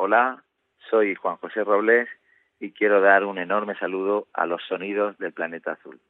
Hola, soy Juan José Robles y quiero dar un enorme saludo a los sonidos del planeta azul.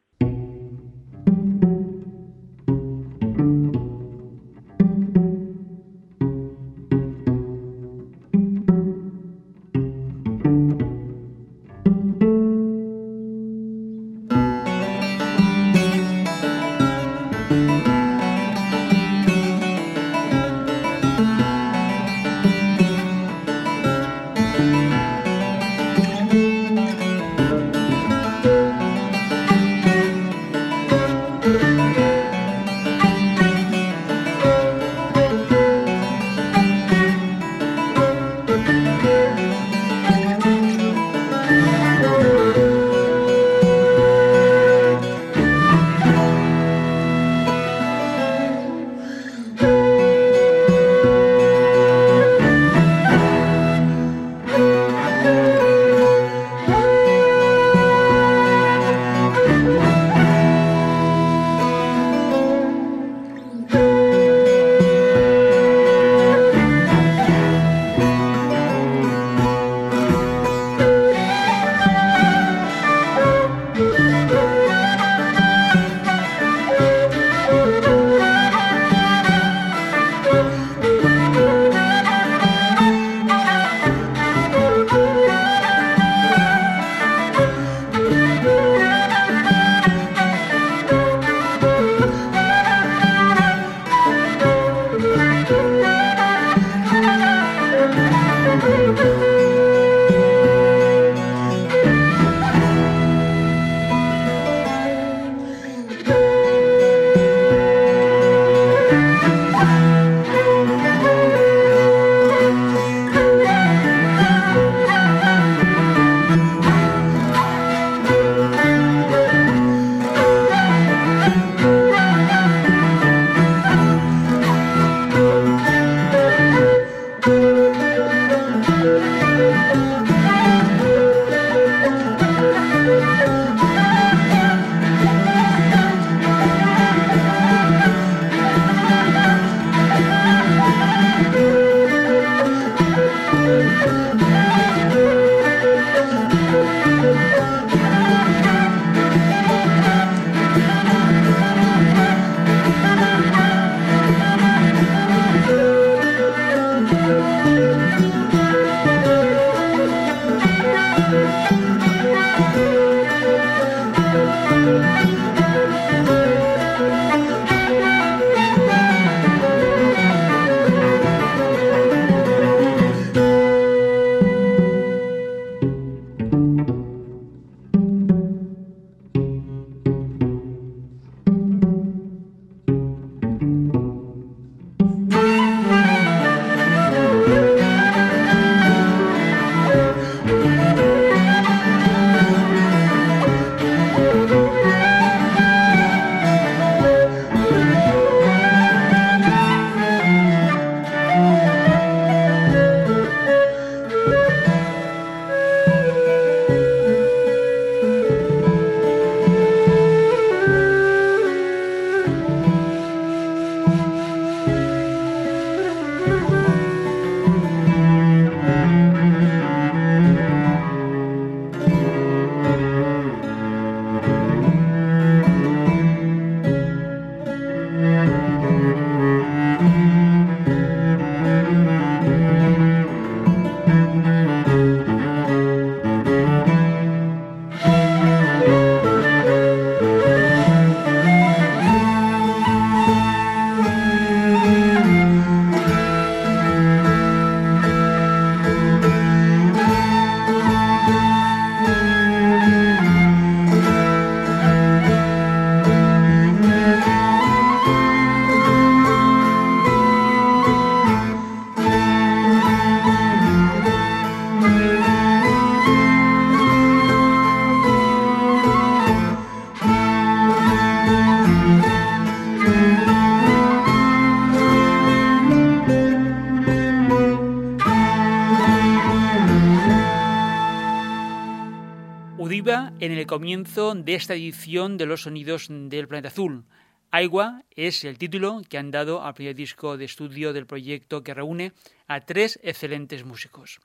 Comienzo de esta edición de los sonidos del planeta azul. Aigua es el título que han dado al primer disco de estudio del proyecto que reúne a tres excelentes músicos.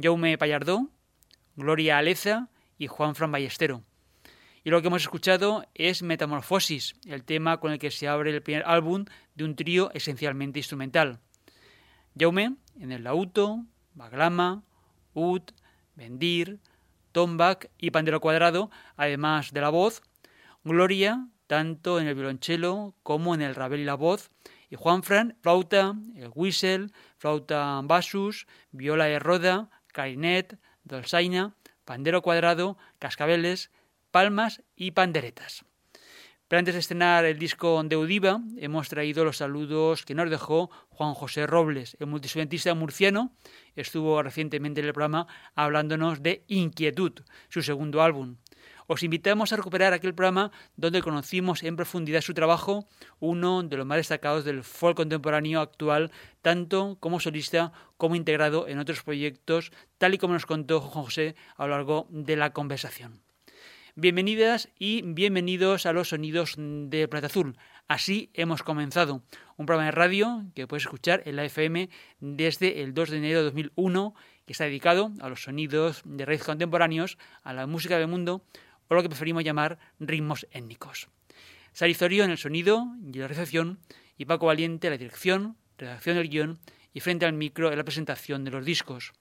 Jaume Pallardó, Gloria Aleza y Juan Fran Ballestero. Y lo que hemos escuchado es Metamorfosis, el tema con el que se abre el primer álbum de un trío esencialmente instrumental. Jaume en el lauto, baglama, ud, bendir, tombak y pandero cuadrado, además de la voz, Gloria, tanto en el violonchelo como en el rabel y la voz, y Juanfran, flauta, el whistle, flauta basus, viola de roda, clarinet, dolzaina, pandero cuadrado, cascabeles, palmas y panderetas. Pero antes de estrenar el disco de Udiva, hemos traído los saludos que nos dejó Juan José Robles, el multiinstrumentista murciano. Estuvo recientemente en el programa hablándonos de Inquietud, su segundo álbum. Os invitamos a recuperar aquel programa donde conocimos en profundidad su trabajo, uno de los más destacados del folk contemporáneo actual, tanto como solista como integrado en otros proyectos, tal y como nos contó Juan José a lo largo de la conversación. Bienvenidas y bienvenidos a los sonidos de Plata Azul. Así hemos comenzado un programa de radio que puedes escuchar en la FM desde el 2 de enero de 2001 que está dedicado a los sonidos de raíz contemporáneos, a la música del mundo o lo que preferimos llamar ritmos étnicos. Sarizorio en el sonido y la recepción y Paco Valiente en la dirección, redacción del guion y frente al micro en la presentación de los discos.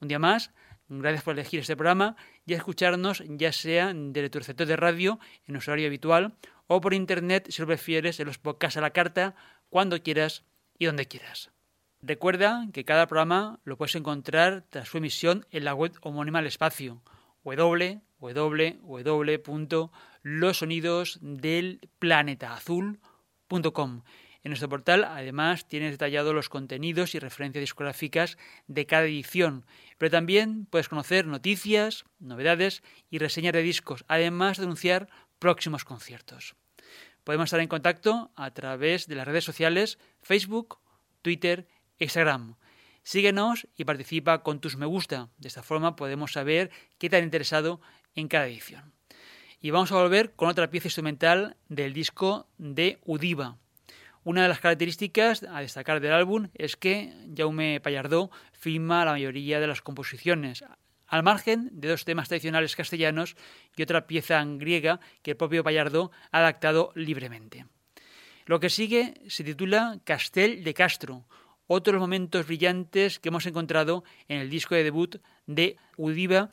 Un día más, Gracias por elegir este programa y escucharnos ya sea desde tu receptor de radio en nuestro horario habitual o por internet si lo prefieres en los podcasts a la carta cuando quieras y donde quieras. Recuerda que cada programa lo puedes encontrar tras su emisión en la web homónima al espacio www.losonidosdelplanetaazul.com en nuestro portal, además, tienes detallado los contenidos y referencias discográficas de cada edición, pero también puedes conocer noticias, novedades y reseñas de discos, además de anunciar próximos conciertos. Podemos estar en contacto a través de las redes sociales Facebook, Twitter, Instagram. Síguenos y participa con tus me gusta. De esta forma podemos saber qué te ha interesado en cada edición. Y vamos a volver con otra pieza instrumental del disco de Udiva. Una de las características a destacar del álbum es que Jaume Pallardó firma la mayoría de las composiciones, al margen de dos temas tradicionales castellanos y otra pieza griega que el propio Pallardó ha adaptado libremente. Lo que sigue se titula Castel de Castro, otros momentos brillantes que hemos encontrado en el disco de debut de Udiva.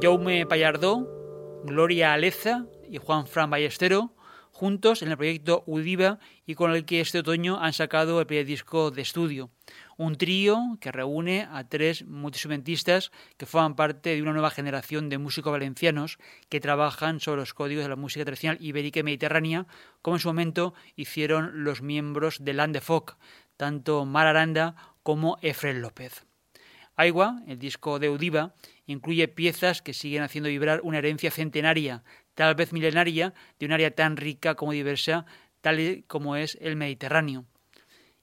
Payardó, Gloria Aleza y Juan Fran Ballestero, juntos en el proyecto Udiva y con el que este otoño han sacado el primer disco de estudio. Un trío que reúne a tres multiinstrumentistas que forman parte de una nueva generación de músicos valencianos que trabajan sobre los códigos de la música tradicional ibérica y mediterránea, como en su momento hicieron los miembros de Land de Folk, tanto Mar Aranda como Efren López. Aigua, el disco de Udiva, incluye piezas que siguen haciendo vibrar una herencia centenaria, tal vez milenaria, de un área tan rica como diversa, tal como es el Mediterráneo.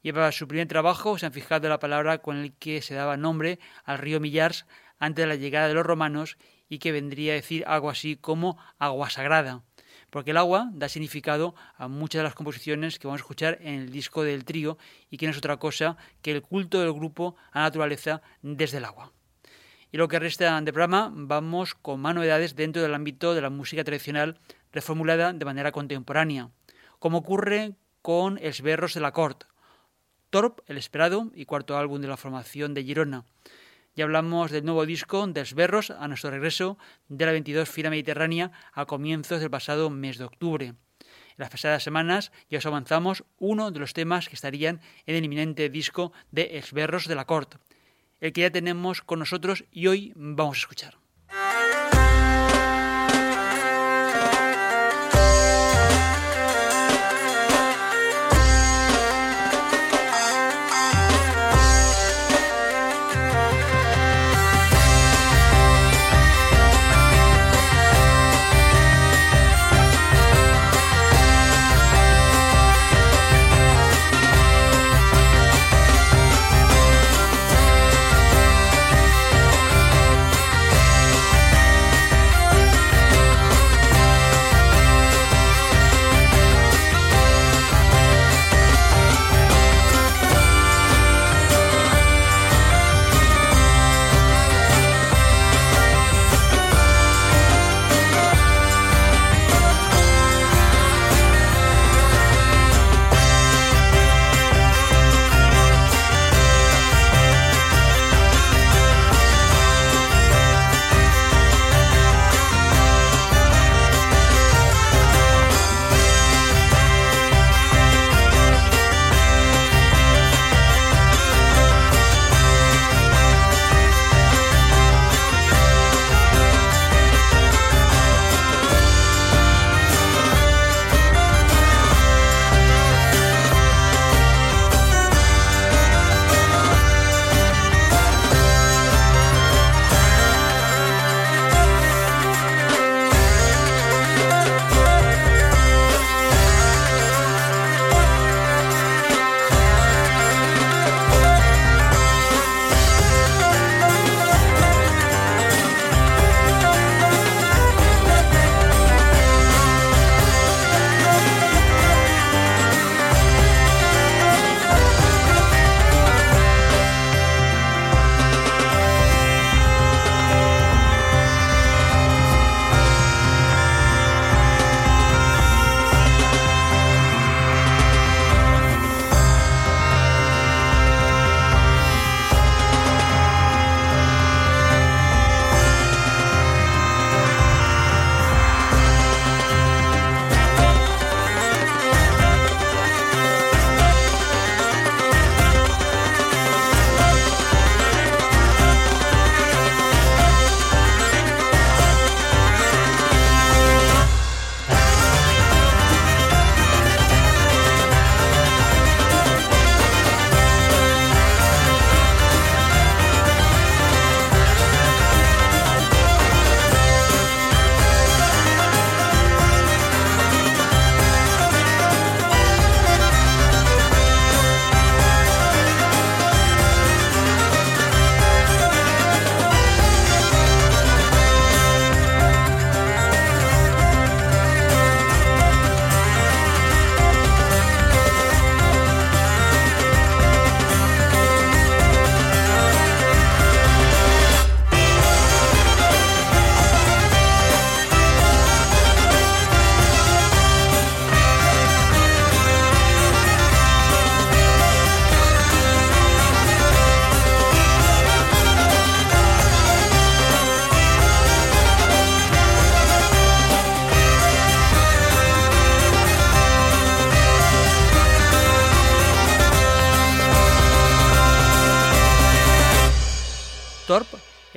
Lleva su primer trabajo, se han fijado la palabra con el que se daba nombre al río Millars antes de la llegada de los romanos y que vendría a decir algo así como agua sagrada porque el agua da significado a muchas de las composiciones que vamos a escuchar en el disco del trío y que no es otra cosa que el culto del grupo a la naturaleza desde el agua. Y lo que resta de programa, vamos con más novedades dentro del ámbito de la música tradicional reformulada de manera contemporánea, como ocurre con Els Berros de la Cort, Torp, el esperado y cuarto álbum de la formación de Girona, ya hablamos del nuevo disco de Berros a nuestro regreso de la 22 Fira Mediterránea a comienzos del pasado mes de octubre. En las pasadas semanas ya os avanzamos uno de los temas que estarían en el inminente disco de Esberros de la Corte, el que ya tenemos con nosotros y hoy vamos a escuchar.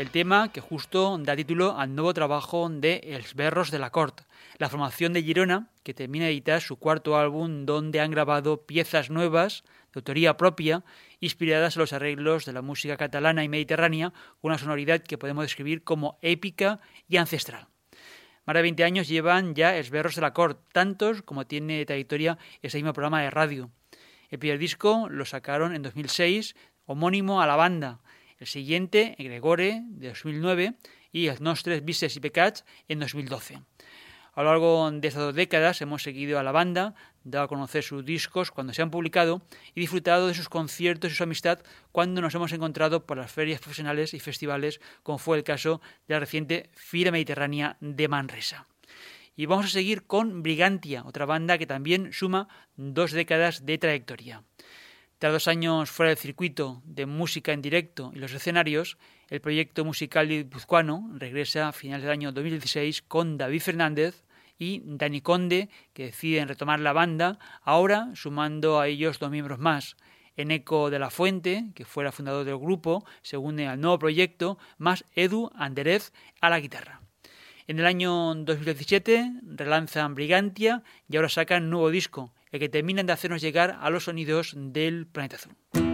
El tema que justo da título al nuevo trabajo de Els Berros de la Cort, la formación de Girona, que termina de editar su cuarto álbum donde han grabado piezas nuevas de autoría propia, inspiradas en los arreglos de la música catalana y mediterránea, con una sonoridad que podemos describir como épica y ancestral. Más de 20 años llevan ya Esberros de la Cort, tantos como tiene trayectoria ese mismo programa de radio. El primer disco lo sacaron en 2006, homónimo a la banda. El siguiente, Gregore, de 2009, y Els nostres vices y pecats, en 2012. A lo largo de estas dos décadas hemos seguido a la banda, dado a conocer sus discos cuando se han publicado y disfrutado de sus conciertos y su amistad cuando nos hemos encontrado por las ferias profesionales y festivales, como fue el caso de la reciente Fira Mediterránea de Manresa. Y vamos a seguir con Brigantia, otra banda que también suma dos décadas de trayectoria. Tras dos años fuera del circuito de música en directo y los escenarios, el proyecto musical guipuzcoano regresa a finales del año 2016 con David Fernández, y Dani Conde, que deciden retomar la banda, ahora sumando a ellos dos miembros más. Eneco de la Fuente, que fuera fundador del grupo, se une al nuevo proyecto, más Edu Anderez a la guitarra. En el año 2017 relanzan Brigantia y ahora sacan un nuevo disco, el que terminan de hacernos llegar a los sonidos del planeta azul.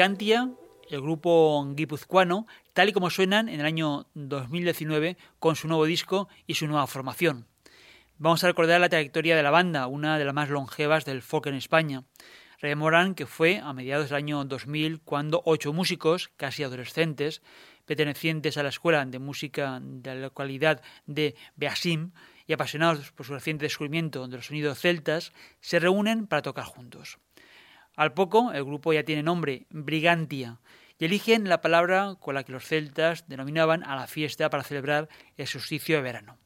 Brigantia, el grupo guipuzcoano, tal y como suenan en el año 2019 con su nuevo disco y su nueva formación. Vamos a recordar la trayectoria de la banda, una de las más longevas del folk en España. Rememoran que fue a mediados del año 2000 cuando ocho músicos, casi adolescentes, pertenecientes a la Escuela de Música de la localidad de Beasim y apasionados por su reciente descubrimiento de los sonidos celtas, se reúnen para tocar juntos. Al poco, el grupo ya tiene nombre, Brigantia, y eligen la palabra con la que los celtas denominaban a la fiesta para celebrar el solsticio de verano.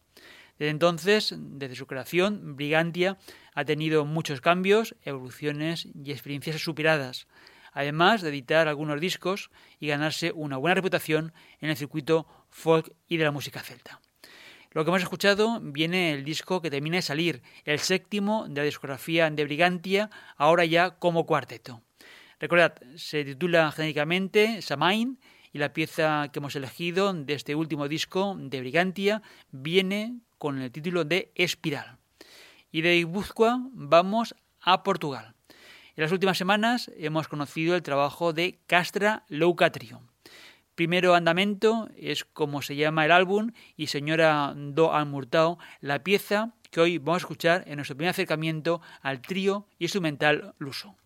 Desde entonces, desde su creación, Brigantia ha tenido muchos cambios, evoluciones y experiencias superadas, además de editar algunos discos y ganarse una buena reputación en el circuito folk y de la música celta. Lo que hemos escuchado viene el disco que termina de salir, el séptimo de la discografía de Brigantia, ahora ya como cuarteto. Recordad, se titula genéricamente Samain y la pieza que hemos elegido de este último disco de Brigantia viene con el título de Espiral. Y de Ibuzcoa vamos a Portugal. En las últimas semanas hemos conocido el trabajo de Castra Loucatrio. Primero Andamento es como se llama el álbum y Señora Do Almurtao, la pieza que hoy vamos a escuchar en nuestro primer acercamiento al trío instrumental luso.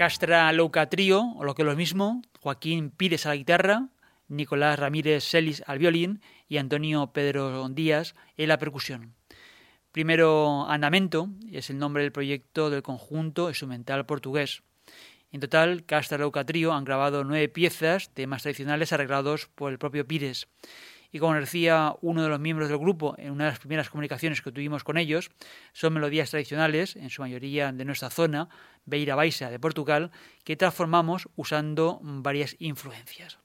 Castra Louca Trío, o lo que es lo mismo, Joaquín Pires a la guitarra, Nicolás Ramírez Celis al violín y Antonio Pedro Díaz en la percusión. Primero Andamento es el nombre del proyecto del conjunto instrumental portugués. En total, Castra Louca Trío han grabado nueve piezas, temas tradicionales arreglados por el propio Pires. Y como decía uno de los miembros del grupo en una de las primeras comunicaciones que tuvimos con ellos, son melodías tradicionales, en su mayoría de nuestra zona, Beira Baixa de Portugal, que transformamos usando varias influencias.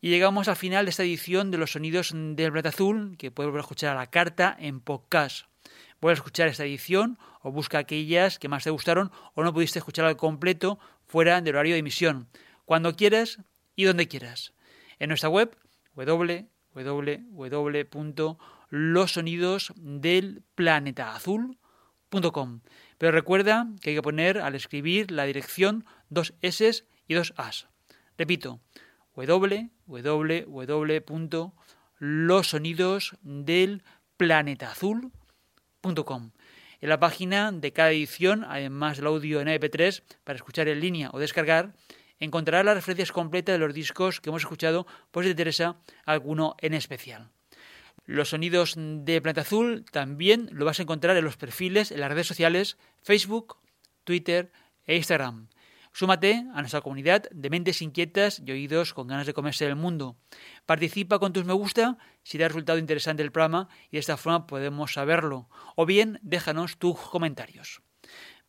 Y llegamos al final de esta edición de los sonidos del planeta azul, que puedes volver a escuchar a la carta en podcast. Vuelve a escuchar esta edición o busca aquellas que más te gustaron o no pudiste escuchar al completo fuera del horario de emisión, cuando quieras y donde quieras. En nuestra web www.losonidosdelplanetaazul.com. Pero recuerda que hay que poner al escribir la dirección dos S y dos As. Repito, www.losonidosdelplanetaazul.com. En la página de cada edición, además del audio en MP3 para escuchar en línea o descargar, encontrarás las referencias completas de los discos que hemos escuchado por si te interesa alguno en especial. Los sonidos de Planeta Azul también lo vas a encontrar en los perfiles en las redes sociales Facebook, Twitter e Instagram. Súmate a nuestra comunidad de mentes inquietas y oídos con ganas de comerse el mundo. Participa con tus me gusta si te ha resultado interesante el programa y de esta forma podemos saberlo. O bien déjanos tus comentarios.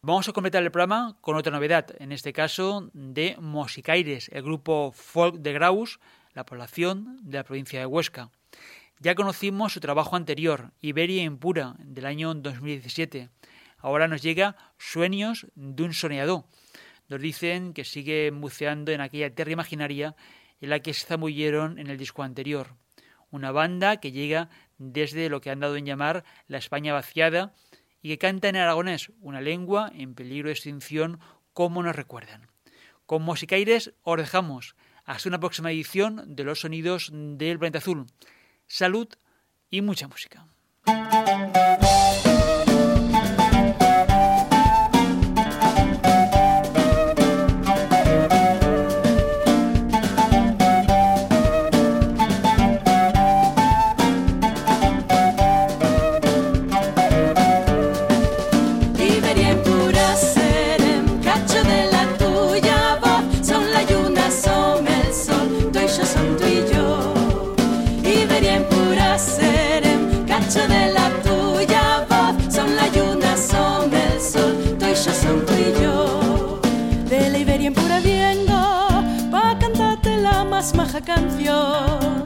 Vamos a completar el programa con otra novedad, en este caso de Mosicaires, el grupo folk de Graus, la población de la provincia de Huesca. Ya conocimos su trabajo anterior, Iberia Impura, del año 2017. Ahora nos llega Sueños de un soñador, nos dicen que sigue buceando en aquella tierra imaginaria en la que se zambullieron en el disco anterior. Una banda que llega desde lo que han dado en llamar la España vaciada y que canta en aragonés, una lengua en peligro de extinción como nos recuerdan. Con Musicaires os dejamos. Hasta una próxima edición de Los Sonidos del Planeta Azul. Salud y mucha música. Canción,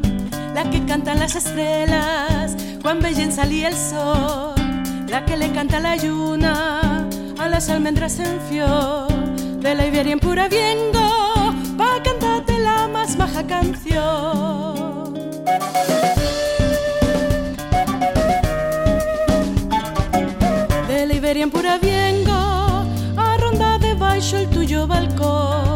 la que cantan las estrellas cuando veien salir el sol, la que le canta la luna a las almendras en fior, de la Iberia en pura viengo, pa' cantarte la más baja canción. De la Iberia en pura viengo, a ronda de baixo el tuyo balcón,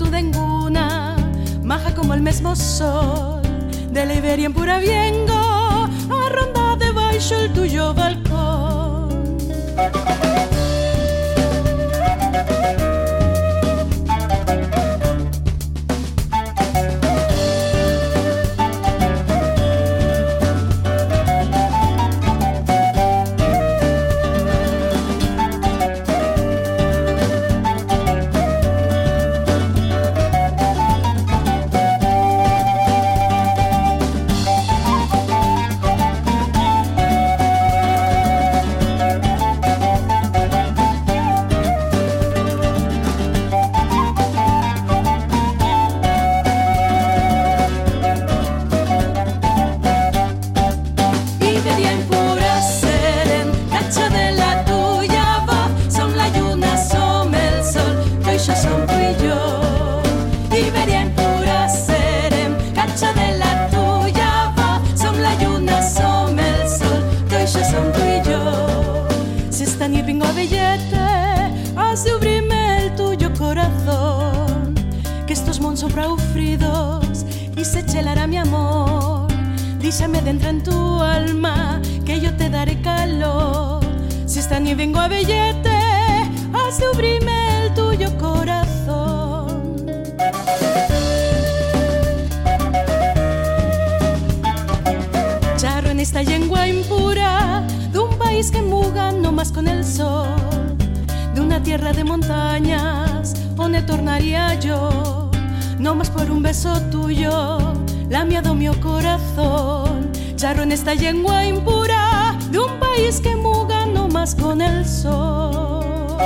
tu denguna, maja como el mismo sol, de la Iberia en pura viengo, a ronda de baixo el tuyo balcón. Se. Dísame dentro en tu alma que yo te daré calor. Si esta nieve vengo a bellete, a subrime el tuyo corazón. Charro en esta lengua impura de un país que muga no más con el sol, de una tierra de montañas donde tornaría yo, no más por un beso tuyo, la mía do mi corazón echaron esta lengua impura de un país que muga no más con el sol.